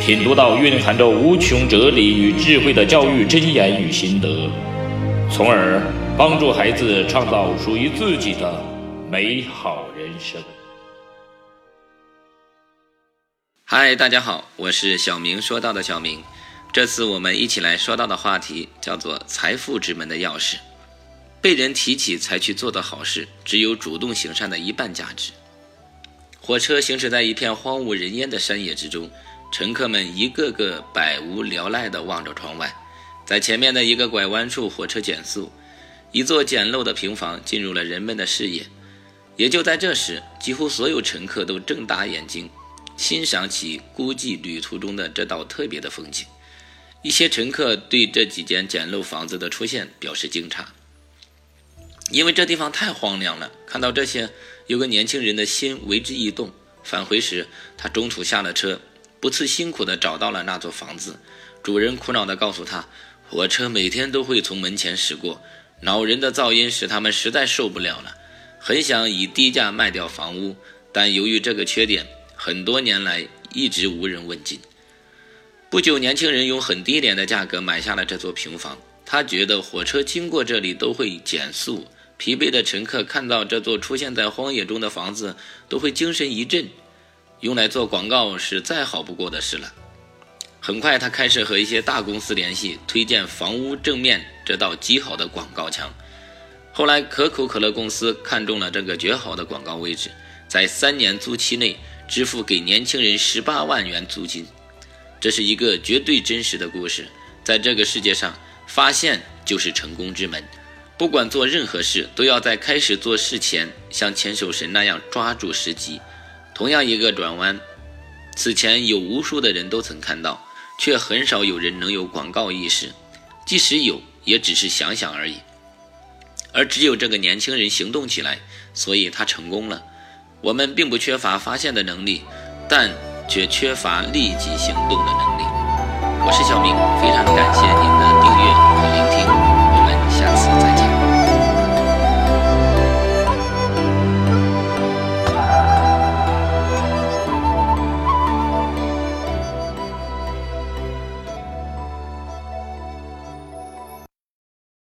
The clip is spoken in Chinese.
品读到蕴含着无穷哲理与智慧的教育箴言与心得，从而帮助孩子创造属于自己的美好人生。嗨，大家好，我是小明说到的小明。这次我们一起来说到的话题叫做“财富之门的钥匙”。被人提起才去做的好事，只有主动行善的一半价值。火车行驶在一片荒无人烟的山野之中。乘客们一个个百无聊赖地望着窗外，在前面的一个拐弯处，火车减速，一座简陋的平房进入了人们的视野。也就在这时，几乎所有乘客都睁大眼睛，欣赏起孤寂旅途中的这道特别的风景。一些乘客对这几间简陋房子的出现表示惊诧，因为这地方太荒凉了。看到这些，有个年轻人的心为之一动。返回时，他中途下了车。不辞辛苦地找到了那座房子，主人苦恼地告诉他，火车每天都会从门前驶过，恼人的噪音使他们实在受不了了，很想以低价卖掉房屋，但由于这个缺点，很多年来一直无人问津。不久，年轻人用很低廉的价格买下了这座平房，他觉得火车经过这里都会减速，疲惫的乘客看到这座出现在荒野中的房子，都会精神一振。用来做广告是再好不过的事了。很快，他开始和一些大公司联系，推荐房屋正面这道极好的广告墙。后来，可口可乐公司看中了这个绝好的广告位置，在三年租期内支付给年轻人十八万元租金。这是一个绝对真实的故事。在这个世界上，发现就是成功之门。不管做任何事，都要在开始做事前，像牵手神那样抓住时机。同样一个转弯，此前有无数的人都曾看到，却很少有人能有广告意识，即使有，也只是想想而已。而只有这个年轻人行动起来，所以他成功了。我们并不缺乏发现的能力，但却缺乏立即行动的能力。我是小明，非常感谢您的。